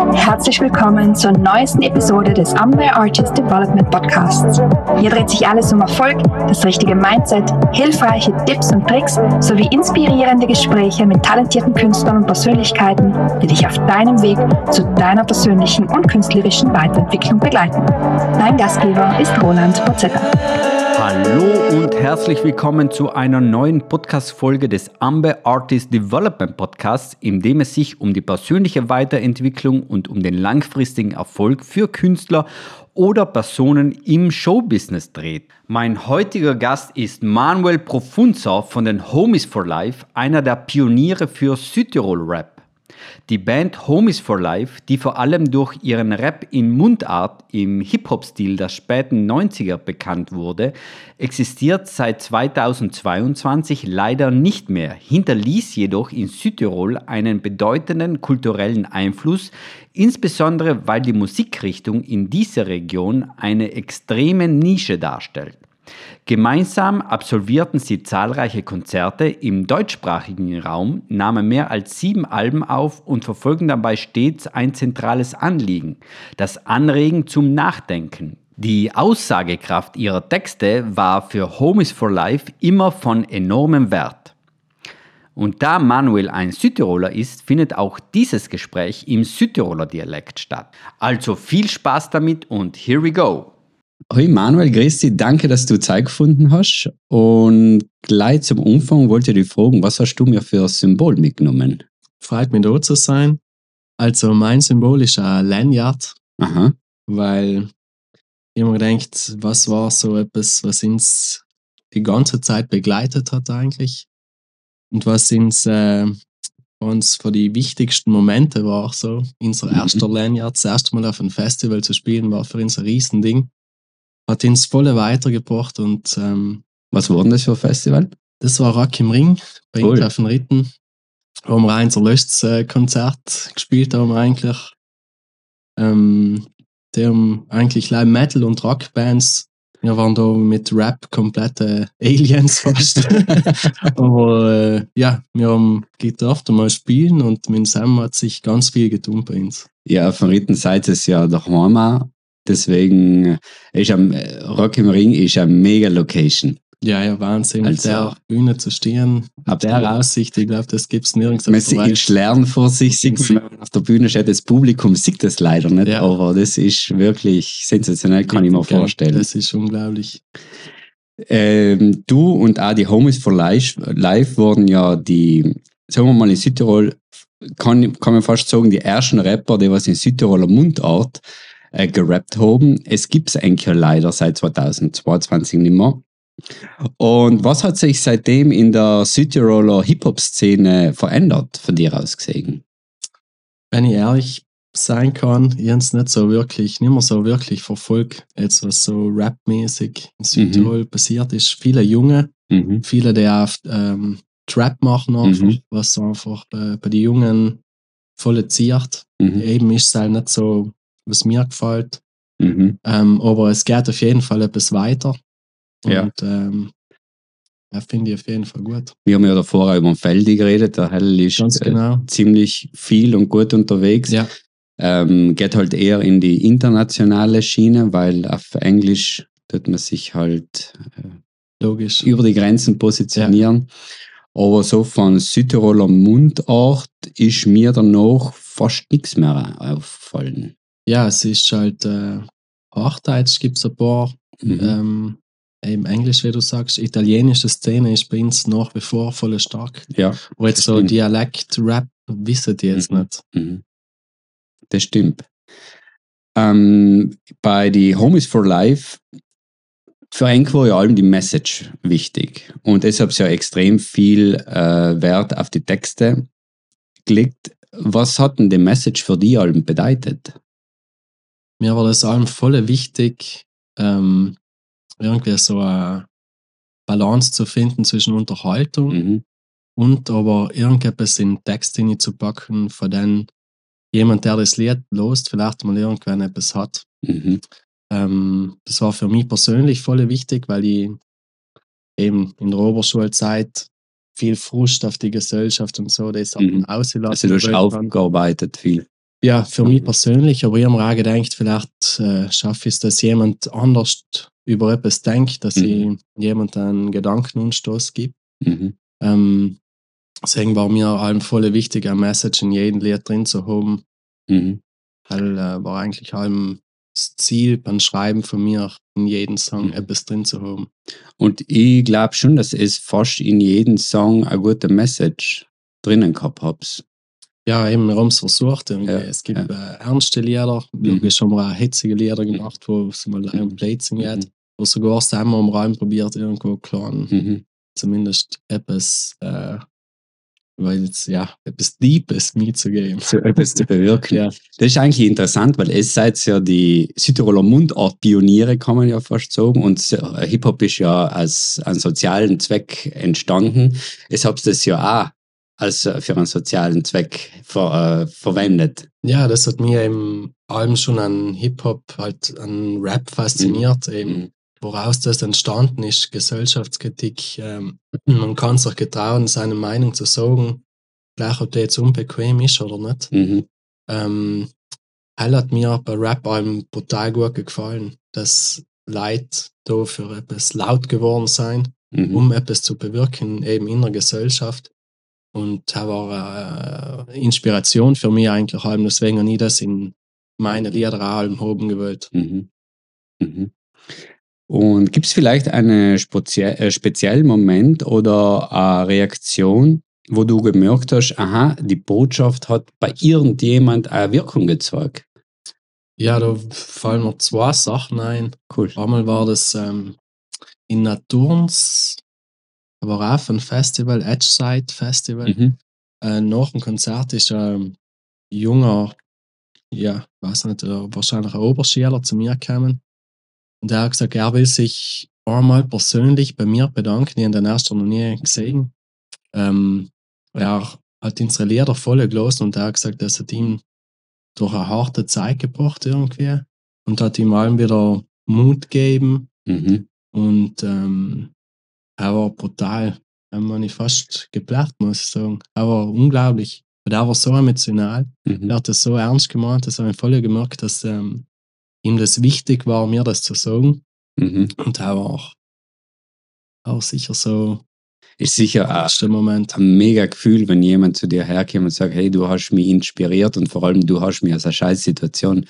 Herzlich willkommen zur neuesten Episode des Amway Artist Development Podcasts. Hier dreht sich alles um Erfolg, das richtige Mindset, hilfreiche Tipps und Tricks sowie inspirierende Gespräche mit talentierten Künstlern und Persönlichkeiten, die dich auf deinem Weg zu deiner persönlichen und künstlerischen Weiterentwicklung begleiten. Dein Gastgeber ist Roland Pozetta. Und herzlich willkommen zu einer neuen Podcast-Folge des Amber Artist Development Podcasts, in dem es sich um die persönliche Weiterentwicklung und um den langfristigen Erfolg für Künstler oder Personen im Showbusiness dreht. Mein heutiger Gast ist Manuel Profunza von den Homies for Life, einer der Pioniere für Südtirol Rap. Die Band Homies for Life, die vor allem durch ihren Rap in Mundart im Hip-Hop-Stil der späten 90er bekannt wurde, existiert seit 2022 leider nicht mehr, hinterließ jedoch in Südtirol einen bedeutenden kulturellen Einfluss, insbesondere weil die Musikrichtung in dieser Region eine extreme Nische darstellt. Gemeinsam absolvierten sie zahlreiche Konzerte im deutschsprachigen Raum, nahmen mehr als sieben Alben auf und verfolgen dabei stets ein zentrales Anliegen, das Anregen zum Nachdenken. Die Aussagekraft ihrer Texte war für Homies for Life immer von enormem Wert. Und da Manuel ein Südtiroler ist, findet auch dieses Gespräch im Südtiroler Dialekt statt. Also viel Spaß damit und here we go! Hoi Manuel, grüß dich, danke, dass du Zeit gefunden hast. Und gleich zum Umfang wollte ich dich fragen, was hast du mir für ein Symbol mitgenommen? Freut mich da zu sein. Also mein Symbol ist ein Lanyard, Aha. weil ich mir gedacht, was war so etwas, was uns die ganze Zeit begleitet hat eigentlich und was uns, äh, uns für die wichtigsten Momente war so. Unser Mhm. erster Lanyard, das erste Mal auf einem Festival zu spielen, war für uns ein Riesending. Hat uns voll weitergebracht und ähm, Was war denn das für ein Festival? das war Rock im Ring bei Cool. cool. auf den Ritten, wo wir ein erlöstes äh, Konzert gespielt haben eigentlich. Ähm, die haben eigentlich live Metal und Rockbands. Wir waren da mit Rap komplette Aliens fast. Aber äh, ja, wir haben gedacht, mal spielen und mit Sam hat sich ganz viel getan bei uns. Ja, von Ritten seid es ja daheim auch. Deswegen äh, ist am äh, Rock im Ring ist eine mega Location. Ja, ja, Wahnsinn. Also- auf der Bühne zu stehen, Absolut. der Aussicht, ich glaube, das gibt es nirgends Man sieht. Lernen vor sich, sieht man, wenn man auf der Bühne steht, das Publikum sieht das leider nicht, Ja. aber das ist wirklich sensationell, kann ich mir vorstellen. Das ist unglaublich. Ähm, du und auch die Homies for Life, Life wurden ja die, sagen wir mal in Südtirol, kann, kann man fast sagen, die ersten Rapper, die was in Südtiroler Mundart äh, gerappt haben. Es gibt es eigentlich leider seit 2022 nicht mehr. Und was hat sich seitdem in der Südtiroler Hip-Hop-Szene verändert, von dir aus gesehen? Wenn ich ehrlich sein kann, ich es nicht so wirklich, nicht mehr so wirklich verfolgt, jetzt was so Rap-mäßig in Südtirol passiert ist. Viele Junge, Mhm. viele, die auch ähm, Trap machen einfach, Mhm. was einfach äh, bei den Jungen voll ziert. Mhm. Eben ist es halt nicht so, was mir gefällt. Mhm. Ähm, aber es geht auf jeden Fall etwas weiter. Und Ja. ähm, ja, finde ich auf jeden Fall gut. Wir haben ja davor auch über den Feldi geredet. Der Hell ist Ganz äh, genau. ziemlich viel und gut unterwegs. Ja. Ähm, geht halt eher in die internationale Schiene, weil auf Englisch tut man sich halt Logisch. über die Grenzen positionieren. Aber so von Südtiroler Mundart ist mir danach fast nichts mehr aufgefallen. Ja, es ist halt äh, Hochdeutsch gibt es ein paar. Mhm. Ähm, eben Englisch, wie du sagst, italienische Szene ist bei uns nach wie vor voll stark. ja, Aber jetzt so stimmt. Dialekt-Rap wissen die jetzt Mhm. nicht. Mhm. Das stimmt. Ähm, bei die Homies for Life für Enk war ja allem die Message wichtig. Und deshalb ist ja extrem viel äh, Wert auf die Texte gelegt. Was hat denn die Message für die Alben bedeutet? Mir war das allem voll wichtig, ähm, irgendwie so eine Balance zu finden zwischen Unterhaltung Mhm. und aber irgendetwas in Text hineinzupacken, von dem jemand, der das Lied lost, vielleicht mal irgendwann etwas hat. Mhm. Ähm, das war für mich persönlich voll wichtig, weil ich eben in der Oberschulzeit viel Frust auf die Gesellschaft und so, das hat Mhm. ausgelassen. Also du hast aufgearbeitet viel. Ja, für mich persönlich, aber ich habe mir auch gedacht, vielleicht äh, schaffe ich es, dass jemand anders über etwas denkt, dass Mhm. ich jemand einen Gedankenanstoß gibt. Mhm. Ähm, deswegen war mir allem voll wichtig, eine Message in jedem Lied drin zu haben. Mhm. Weil äh, war eigentlich allem das Ziel beim Schreiben von mir, in jedem Song Mhm. etwas drin zu haben. Und ich glaube schon, dass es fast in jedem Song eine gute Message drinnen gehabt habt. Ja, eben, wir haben es versucht. Ja, es gibt äh, ernste Lieder, logisch haben wir auch hitzige Lieder gemacht, wo es mal Lion Blades geht. Mhm. Wo sogar zusammen am Raum probiert, irgendwo klein, Mhm. zumindest etwas, äh, weil jetzt, ja, etwas Deepes mitzugeben. So etwas zu bewirken. Ja. Das ist eigentlich interessant, weil es seid ja die Südtiroler Mundart-Pioniere, kann man ja fast sagen. Und äh, Hip-Hop ist ja als einen sozialen Zweck entstanden. Es habt das ja auch als äh, für einen sozialen Zweck ver, äh, verwendet. Ja, das hat mir eben allem schon an Hip-Hop, halt an Rap fasziniert, eben, Mhm. woraus das entstanden ist, Gesellschaftskritik. Ähm, man kann sich getrauen, seine Meinung zu sagen, gleich ob der jetzt unbequem ist oder nicht. Mhm. Ähm, Hell hat mir bei Rap allem brutal gut gefallen, dass Leute da für etwas laut geworden sein, Mhm. um etwas zu bewirken, eben in der Gesellschaft. Und das war äh, Inspiration für mich eigentlich allem, deswegen habe ich das in meine Lieder auch allem haben gewollt. Mhm. Mhm. Und gibt es vielleicht einen spezie äh, speziellen Moment oder eine Reaktion, wo du gemerkt hast, aha, die Botschaft hat bei irgendjemand eine Wirkung gezeigt? Ja, da fallen mir zwei Sachen ein. Cool. Einmal war das ähm, in Naturns, aber auch ein Festival, Edgeside Festival. Mhm. Äh, nach dem Konzert ist ein junger, ja, weiß nicht, äh, wahrscheinlich ein Oberschüler zu mir gekommen. Und er hat gesagt, er will sich einmal persönlich bei mir bedanken. Ich habe den erst noch nie gesehen. Ähm, er hat unsere Lieder voll gelassen und er hat gesagt, das hat ihm durch eine harte Zeit gebracht irgendwie und hat ihm allem wieder Mut gegeben Mhm. und ähm, er war brutal. Er war ich fast geplärt, muss ich sagen. Er war unglaublich. Und er war so emotional. Mhm. Er hat das so ernst gemeint, das habe ich voll gemerkt, dass ähm, ihm das wichtig war, mir das zu sagen. Mhm. Und er war auch, auch sicher so Ist sicher ein, Moment. ein mega Gefühl, wenn jemand zu dir herkommt und sagt, hey, du hast mich inspiriert und vor allem du hast mich aus einer Scheißsituation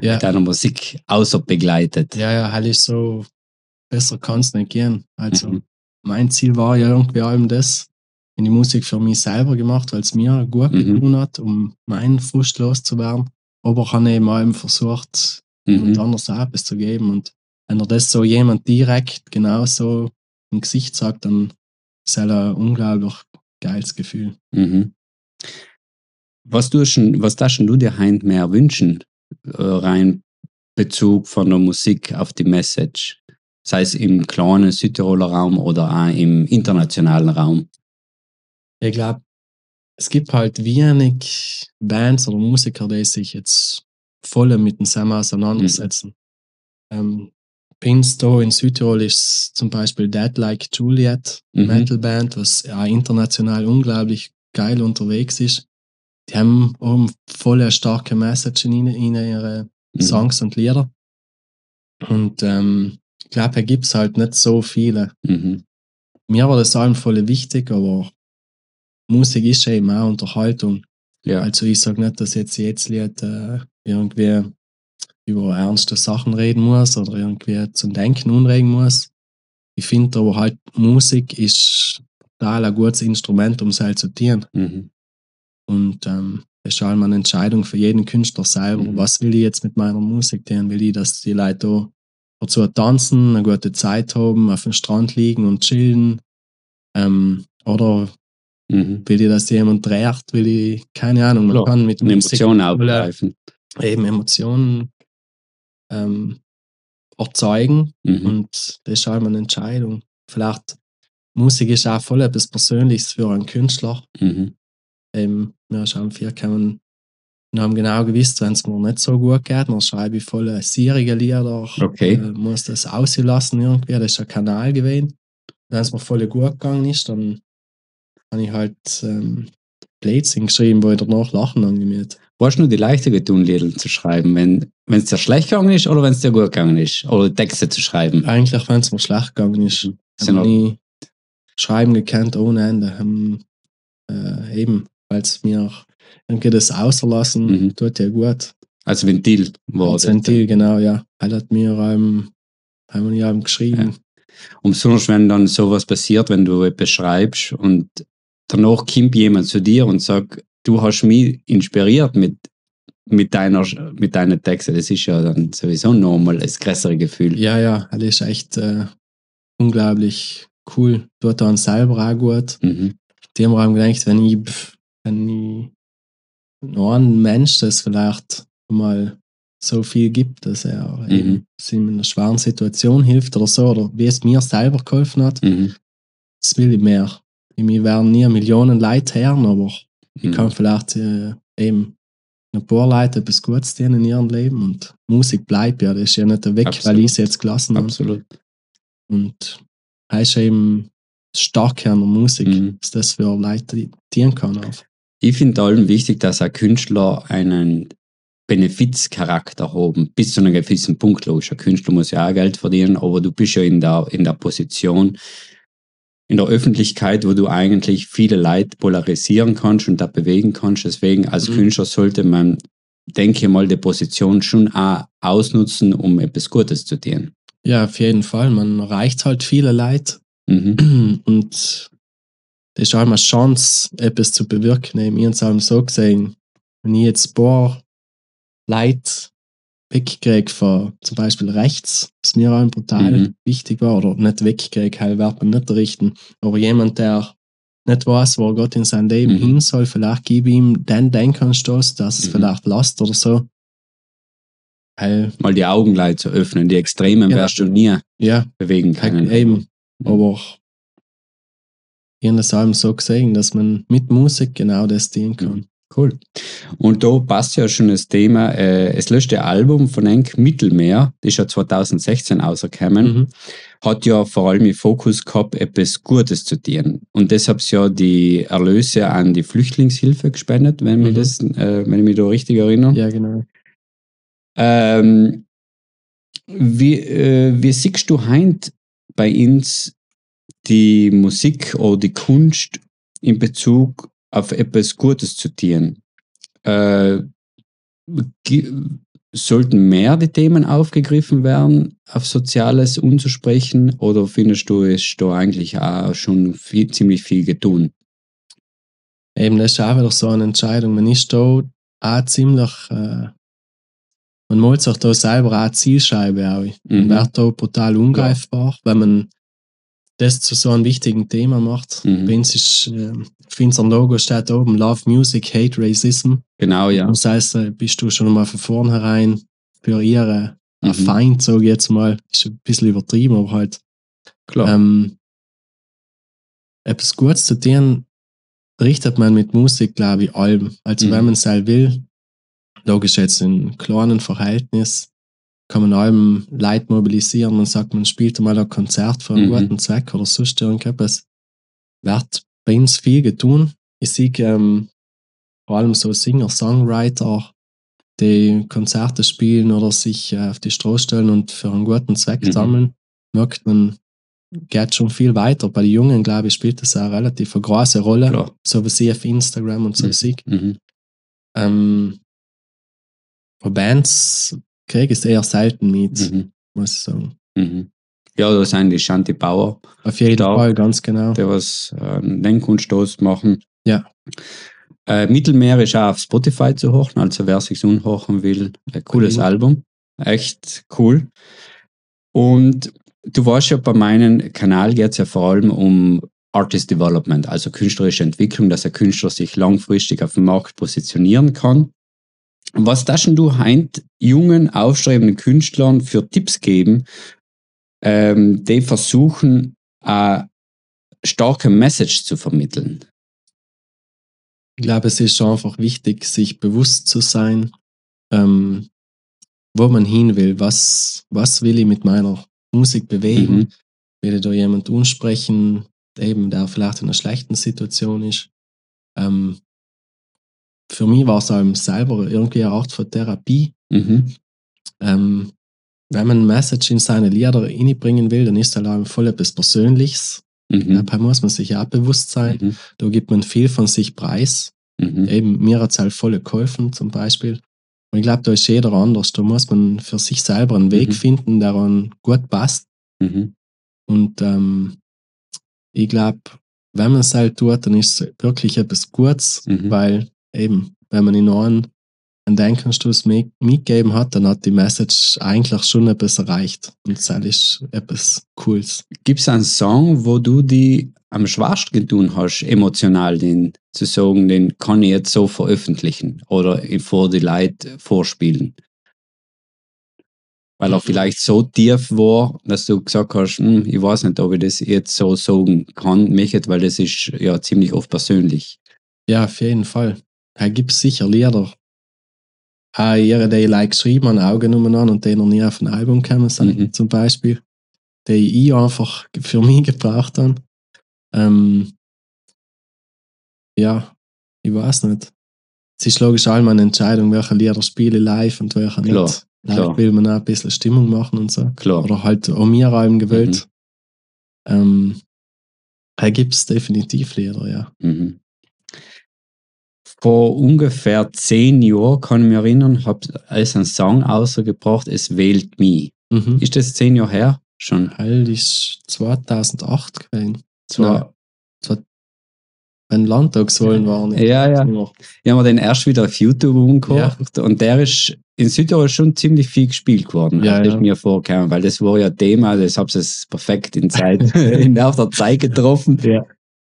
Ja, mit deiner Musik außer begleitet. ja, ja, halt ist so, besser kann es nicht gehen. Also Mhm. Mein Ziel war ja irgendwie allem das, in die Musik für mich selber gemacht, weil es mir gut Mhm. getan hat, um meinen Frust loszuwerden. Aber ich habe eben allem versucht, jemand Mhm. anders auch etwas zu geben. Und wenn er das so jemand direkt genauso im Gesicht sagt, dann ist es ein unglaublich geiles Gefühl. Mhm. Was, du schon, was darfst du dir heim mehr wünschen, äh, rein Bezug von der Musik auf die Message? Sei es im kleinen Südtiroler Raum oder auch im internationalen Raum. Ich glaube, es gibt halt wenig Bands oder Musiker, die sich jetzt voll mit dem Sam auseinandersetzen. Ähm, Pins da in Südtirol ist zum Beispiel Dead Like Juliet, Mhm. Metalband, was ja international unglaublich geil unterwegs ist. Die haben auch voll eine starke Message in, in ihre Mhm. Songs und Lieder. Und ähm, ich glaube, da gibt es halt nicht so viele. Mhm. Mir war das allem voll wichtig, aber Musik ist ja eben auch Unterhaltung. Ja. Also ich sage nicht, dass jetzt jedes Lied äh, irgendwie über ernste Sachen reden muss oder irgendwie zum Denken anregen muss. Ich finde aber halt, Musik ist total ein gutes Instrument, um es halt zu tun. Mhm. Und ähm, das ist halt eine Entscheidung für jeden Künstler selber. Mhm. Was will ich jetzt mit meiner Musik tun? Will ich, dass die Leute da dazu tanzen, eine gute Zeit haben, auf dem Strand liegen und chillen? Ähm, oder Mhm. will ich, dass jemand dreht? Will ich, keine Ahnung, man Klar, kann mit Eine Musik Emotion voll, äh, aufgreifen. eben Emotionen ähm, erzeugen Mhm. und das ist halt eine Entscheidung. Vielleicht, Musik ist auch voll etwas Persönliches für einen Künstler. Mhm. Ähm, wir haben vier kommen und haben genau gewusst, wenn es mir nicht so gut geht, dann schreibe ich voll sierige Lieder, Okay. äh, muss das auslassen irgendwie, das ist ein Kanal gewesen. Wenn es mir voll gut gegangen ist, dann habe ich halt ähm, Blödsinn geschrieben, wo ich danach lachen angemeldet. Warst du nur die leichter getun, Lieder zu schreiben, wenn es dir schlecht gegangen ist oder wenn es dir gut gegangen ist? Oder Texte zu schreiben? Eigentlich, wenn es mir schlecht gegangen ist, Sind habe noch- ich nie schreiben gekannt ohne Ende. Ähm, äh, eben, weil es mir irgendwie das auslassen Mhm. tut ja gut. Also Ventil war Das das. Ventil, genau, ja. Er hat mir ähm, Jahren geschrieben. Und besonders wenn dann sowas passiert, wenn du etwas schreibst und danach kommt jemand zu dir und sagt, du hast mich inspiriert mit, mit, deiner, mit deinen Texten, das ist ja dann sowieso nochmal das größere Gefühl. Ja, ja, das ist echt äh, unglaublich cool. Tut dann selber auch gut. Mhm. Die haben auch gedacht, wenn ich, wenn ich noch einen Mensch das vielleicht mal so viel gibt, dass er Mhm. eben in einer schweren Situation hilft oder so, oder wie es mir selber geholfen hat, Mhm. das will ich mehr. Mir werden nie Millionen Leute hören, aber ich Mhm. kann vielleicht äh, eben ein paar Leute etwas Gutes tun in ihrem Leben und Musik bleibt ja, das ist ja nicht weg, weil Absolut. ich es jetzt gelassen habe. Absolut. Und ist eben das Starke an der Musik, Mhm. dass das für Leute dienen kann. Auch. Ich finde allem wichtig, dass ein Künstler einen Benefizcharakter haben, bis zu einem gewissen Punkt. Logisch, ein Künstler muss ja auch Geld verdienen, aber du bist ja in der, in der Position, in der Öffentlichkeit, wo du eigentlich viele Leute polarisieren kannst und da bewegen kannst. Deswegen als Mhm. Künstler sollte man, denke ich mal, die Position schon auch ausnutzen, um etwas Gutes zu tun. Ja, auf jeden Fall. Man erreicht halt viele Leute Mhm. und das ist auch immer eine Chance, etwas zu bewirken. Ich habe es auch so gesehen, wenn ich jetzt ein paar Leute wegkriege von zum Beispiel rechts, was mir auch brutal Mhm. wichtig war, oder nicht wegkriege, halt wird man nicht richten, aber jemand, der nicht weiß, wo Gott in sein Leben Mhm. hin soll, vielleicht gebe ihm den Denkanstoß, dass es Mhm. vielleicht lasst oder so. Weil, Mal die Augen zu öffnen. Die Extremen Ja. wirst du nie ja, bewegen können. eben, Mhm. aber ich habe das auch so gesehen, dass man mit Musik genau das dienen kann. Cool. Und da passt ja schon das Thema, äh, das letzte Album von Enk Mittelmeer, das ist ja 2016 rausgekommen, Mhm. hat ja vor allem im Fokus gehabt, etwas Gutes zu tun. Und deshalb ja die Erlöse an die Flüchtlingshilfe gespendet, wenn, mich Mhm. das, äh, wenn ich mich da richtig erinnere. Ja, genau. Ähm, wie, äh, wie siehst du heint bei uns die Musik oder die Kunst in Bezug auf etwas Gutes zu tun? Äh, sollten mehr die Themen aufgegriffen werden, auf Soziales umzusprechen, oder findest du, es ist da eigentlich auch schon viel, ziemlich viel getan? Eben, das ist auch wieder so eine Entscheidung. Man ist da auch ziemlich, äh, man malt sich da selber auch Zielscheibe auch. Man Mhm. wird da brutal ungreifbar, wenn man das zu so einem wichtigen Thema macht. Mhm. Bei uns ist, äh, auf unserem Logo steht oben Love Music, Hate Racism. Genau, ja. Das heißt, äh, bist du schon mal von vornherein für ihre Mhm. Feind, sage ich jetzt mal, ist ein bisschen übertrieben, aber halt Klar. ähm, etwas Gutes zu tun, richtet man mit Musik, glaube ich, allem. Also Mhm. wenn man es halt will, logisch jetzt in kleinen Verhältnis, kann man allem Leute mobilisieren. Man sagt, man spielt mal ein Konzert für einen Mhm. guten Zweck oder sonst irgendetwas. Wird bei uns viel getan. Ich sehe ähm, vor allem so Singer, Songwriter, die Konzerte spielen oder sich äh, auf die Straße stellen und für einen guten Zweck Mhm. sammeln, merkt man, geht schon viel weiter. Bei den Jungen, glaube ich, spielt das auch relativ eine große Rolle. Klar. So wie sie auf Instagram und so Mhm. sieht. Mhm. Ähm, von Bands kriege es eher selten mit, Mhm. muss ich sagen. Mhm. Ja, da sind die Shanti Bauer, Auf jeden Stark. Fall, ganz genau. der was äh, einen Denkkunststoß machen. Ja. Äh, Mittelmeer ist auch auf Spotify zu hören, also wer sich unhochen will, ein cooles Cool. Album. Echt cool. Und du weißt ja, bei meinem Kanal geht es ja vor allem um Artist Development, also künstlerische Entwicklung, dass ein Künstler sich langfristig auf dem Markt positionieren kann. Was darfst du heint jungen, aufstrebenden Künstlern für Tipps geben, ähm, die versuchen, eine starke Message zu vermitteln? Ich glaube, es ist einfach wichtig, sich bewusst zu sein, ähm, wo man hin will. Was, was will ich mit meiner Musik bewegen? Mhm. Will ich da jemand ansprechen, eben der vielleicht in einer schlechten Situation ist? Ähm, für mich war es auch selber irgendwie eine Art von Therapie. Mhm. Ähm, wenn man ein Message in seine Lieder reinbringen will, dann ist das auch voll etwas Persönliches. Mhm. Dabei muss man sich auch bewusst sein. Mhm. Da gibt man viel von sich preis. Mhm. Eben, mir hat es halt voll geholfen, zum Beispiel. Und ich glaube, da ist jeder anders. Da muss man für sich selber einen Weg Mhm. finden, der dann gut passt. Mhm. Und ähm, ich glaube, wenn man es halt tut, dann ist es wirklich etwas Gutes, Mhm. weil eben, wenn man in einen, einen Denkanstoß mit- mitgegeben hat, dann hat die Message eigentlich schon etwas erreicht. Und das ist etwas Cooles. Gibt es einen Song, wo du die am schwersten getun hast, emotional, den zu sagen, den kann ich jetzt so veröffentlichen oder vor die Leute vorspielen? Weil er vielleicht so tief war, dass du gesagt hast, hm, ich weiß nicht, ob ich das jetzt so sagen kann, Mechet, weil das ist ja ziemlich oft persönlich. Ja, auf jeden Fall. Da gibt es sicher Lieder. Auch ihre, die ich like geschrieben habe, Augen umeinander und die noch nie auf ein Album gekommen sind, Mhm. zum Beispiel. Die ich einfach für mich gebraucht habe. Ähm, ja, ich weiß nicht. Es ist logisch einmal eine Entscheidung, welche Lieder spiele ich live und welche Klar, nicht. Live klar. will man auch ein bisschen Stimmung machen und so. Klar. Oder halt auch mir im gewählt. Mhm. Ähm, da gibt es definitiv Lieder, ja. Mhm. Vor ungefähr zehn Jahren, kann ich mich erinnern, habe ich einen Song ausgebracht, Es wählt mich. Mhm. Ist das zehn Jahre her? Schon. Halt ist 2008 gewesen. Zwar, Wenn Landtagswahlen waren. Ja, ja. Ich habe mir den erst wieder auf YouTube umgehört und der ist in Südtirol schon ziemlich viel gespielt geworden, Ja, ja, ja. ich mir vorgekommen, weil das war ja Thema, das habe es perfekt in Zeit, in der Zeit getroffen. Ja.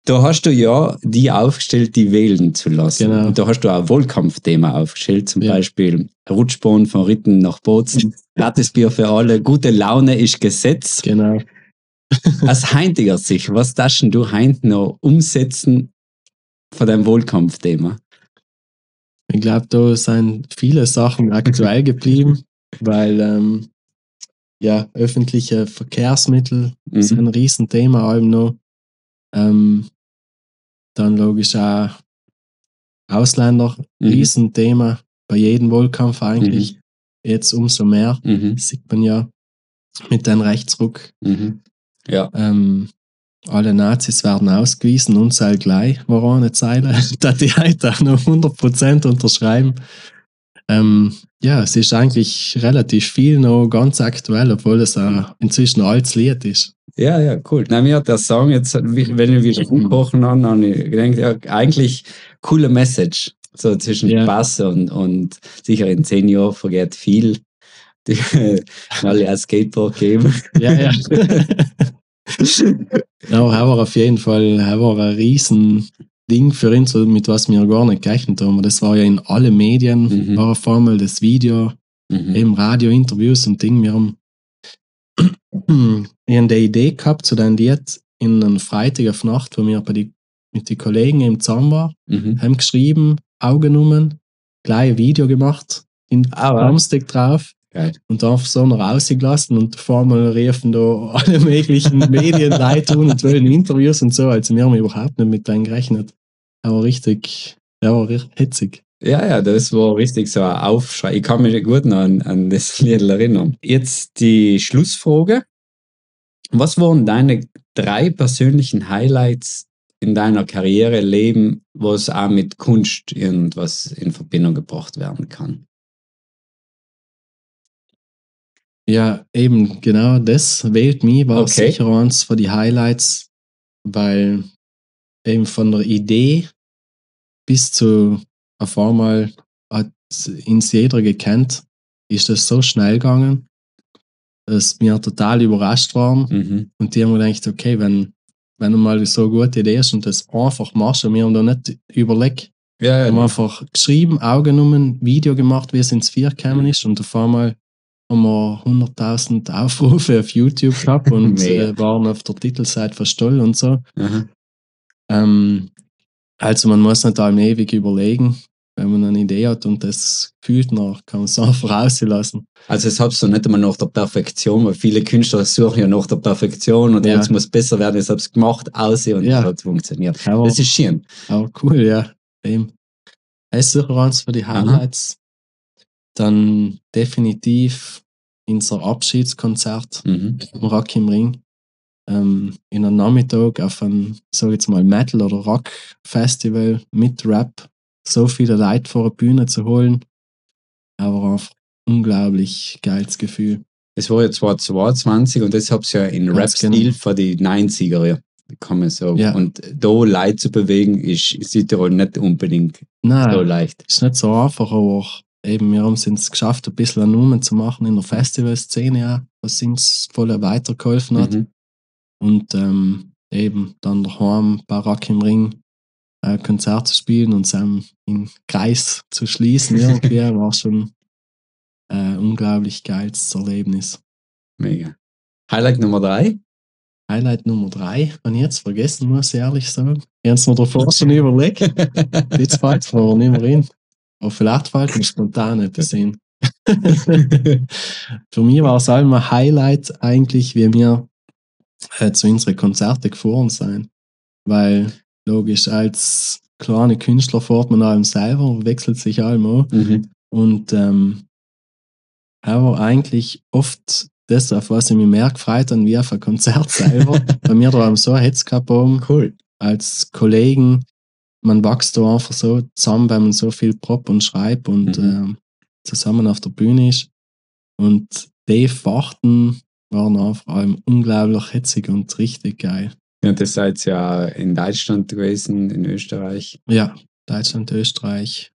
Da hast du ja die aufgestellt, die wählen zu lassen. Genau. Und da hast du auch ein Wahlkampfthema aufgestellt, zum Ja. Beispiel Rutschbahn von Ritten nach Bozen, Gratisbier für alle, gute Laune ist Gesetz. Genau. Aus heutiger Sicht, was darfst du heint noch umsetzen von deinem Wahlkampfthema? Ich glaube, da sind viele Sachen aktuell geblieben, weil ähm, ja, öffentliche Verkehrsmittel Mhm. sind ein Riesenthema allem noch. Ähm, dann logisch auch Ausländer, Mhm. Riesenthema bei jedem Wahlkampf eigentlich. Jetzt umso mehr, Mhm. sieht man ja mit dem Rechtsruck. Mhm. Ja. Ähm, alle Nazis werden ausgewiesen und sei gleich, war eine Zeile, da die heute auch noch 100% unterschreiben. Ähm, ja, es ist eigentlich relativ viel noch ganz aktuell, obwohl es auch inzwischen ein altes Lied ist. Ja, ja, cool. Na, mir hat der Song jetzt, wenn ich wieder umkochen habe, habe ich gedacht, ja, eigentlich coole Message. So zwischen Ja. Spaß und, und sicher in zehn Jahren vergeht viel. Die alle ein Skateboard geben. Ja, ja. Aber er war auf jeden Fall er war ein riesen Ding für ihn, so mit was wir gar nicht gerechnet haben. Das war ja in allen Medien, Mhm. war auf einmal das Video, Mhm. eben Radio-Interviews und Ding. Wir haben ich hab die Idee gehabt zu dem Lied in einer Freitag auf Nacht, wo wir bei die, mit den Kollegen im zusammen waren, Mhm. haben geschrieben, Augen genommen, gleich ein Video gemacht, in Ah, drauf Geil. und dann so noch rausgelassen und vor allem riefen da alle möglichen Medienleute an und wollen Interviews und so. Also wir haben überhaupt nicht mit denen gerechnet. Er war richtig, er war richtig hitzig. Ja, ja, das war richtig so ein Aufschrei. Ich kann mich gut noch an, an das Lied erinnern. Jetzt die Schlussfrage. Was waren deine drei persönlichen Highlights in deiner Karriere, Leben, was auch mit Kunst irgendwas in Verbindung gebracht werden kann? Ja, eben genau das wählt mich, war Okay. sicher eins von die Highlights, weil eben von der Idee bis zu auf einmal hat ins jeder gekannt, ist das so schnell gegangen, dass wir total überrascht waren Mhm. und die haben gedacht, okay, wenn, wenn du mal so eine gute Idee hast und das einfach machst und wir haben da nicht überlegt, Ja, wir haben ja. einfach geschrieben, Augen genommen, Video gemacht, wie es ins Vier gekommen ist und auf einmal haben wir 100.000 Aufrufe auf YouTube gehabt und äh, waren auf der Titelseite verstoll und so. Aha. Ähm, also man muss nicht allem ewig überlegen, wenn man eine Idee hat und das fühlt nach, kann man es einfach rauslassen. Also es hab's so nicht einmal nach der Perfektion, weil viele Künstler suchen ja nach der Perfektion und Ja. jetzt muss besser werden, jetzt hab's gemacht, aussehen und Ja. es hat funktioniert. Aber, Das ist schön. aber cool, ja. Eben. Das ist sicher eins für die Highlights. Dann definitiv unser Abschiedskonzert Mhm. im Rock im Ring. Ähm, in einem Nachmittag auf ein, ich sag jetzt mal, Metal- oder Rock-Festival mit Rap so viele Leute vor der Bühne zu holen, aber einfach unglaublich geiles Gefühl. Es war ja 2022 und das hab's ja in Rap-Stil genau. von die 90er, ja. Kann man sagen. Ja. Und da Leute zu bewegen, ist in Südtirol nicht unbedingt Nein, so leicht. ist nicht so einfach, aber eben, wir haben es geschafft, ein bisschen einen Namen zu machen in der Festivalszene, ja, was uns voll weitergeholfen hat. Mhm. Und ähm, eben dann daheim bei Rock im Ring äh, Konzert zu spielen und dann in Kreis zu schließen, irgendwie, war schon ein unglaublich geiles Erlebnis. Mega. Highlight Nummer drei. Highlight Nummer drei, wenn ich jetzt vergessen muss, ich ehrlich sagen. Ich habe es mir davor schon überlegt. Jetzt fällt es mir nicht mehr rein. Aber vielleicht fällt mir spontan etwas ein. Für mich war es auch immer Highlight eigentlich, wie wir äh, zu unseren Konzerten gefahren sind. Weil, logisch, als kleine Künstler fährt man allem selber, wechselt sich allem an. mhm. Und ähm, aber eigentlich oft das, auf was ich mich mehr gefreut habe, wie auf ein Konzert selber. Bei mir da haben so ein Hetz gehabt oben, Cool. als Kollegen. Man wächst da einfach so zusammen, weil man so viel prop und schreibt und Mhm. ähm, zusammen auf der Bühne ist. Und die Fahrten waren einfach allem unglaublich hetzig und richtig geil. Ja, das seid ja in Deutschland gewesen, in Österreich, Ja, Deutschland, Österreich.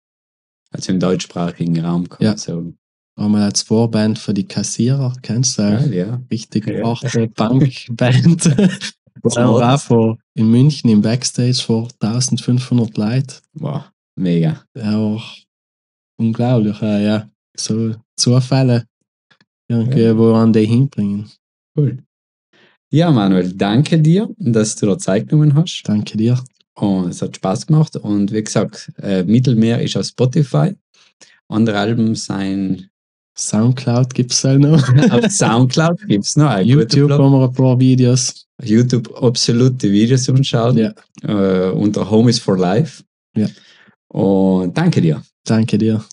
also im deutschsprachigen Raum, kann Ja. man sagen. Waren wir als Vorband für die Kassierer, kennst du? auch? Geil, ja. richtig Ja. harte Punkband. Haben wir auch vor, in München im Backstage vor 1500 Leuten. Wow, mega. Auch unglaublich, ja, ja. So Zufälle, irgendwie, Ja. wo an die hinbringen. Cool. Ja, Manuel, danke dir, dass du da Zeit genommen hast. Danke dir. Und es hat Spaß gemacht. Und wie gesagt, äh, Mittelmeer ist auf Spotify. Andere Alben sein Soundcloud gibt es auch noch. auf Soundcloud, gibt es noch. YouTube haben wir ein paar Videos. YouTube absolut die Videos anschauen. Ja. Äh, unter Home is for Life. Ja. Und danke dir. Danke dir.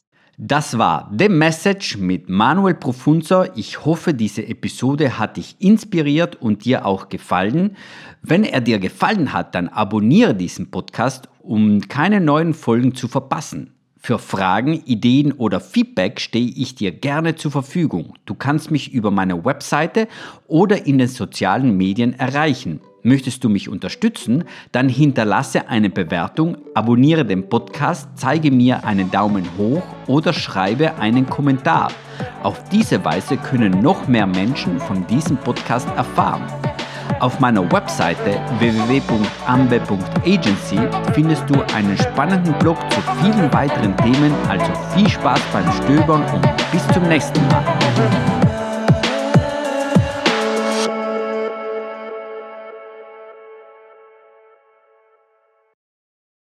Das war The Message mit Manuel Profunzo. Ich hoffe, diese Episode hat dich inspiriert und dir auch gefallen. Wenn er dir gefallen hat, dann abonniere diesen Podcast, um keine neuen Folgen zu verpassen. Für Fragen, Ideen oder Feedback stehe ich dir gerne zur Verfügung. Du kannst mich über meine Webseite oder in den sozialen Medien erreichen. Möchtest du mich unterstützen? Dann hinterlasse eine Bewertung, abonniere den Podcast, zeige mir einen Daumen hoch oder schreibe einen Kommentar. Auf diese Weise können noch mehr Menschen von diesem Podcast erfahren. Auf meiner Webseite www.ambe.agency findest du einen spannenden Blog zu vielen weiteren Themen, also viel Spaß beim Stöbern und bis zum nächsten Mal.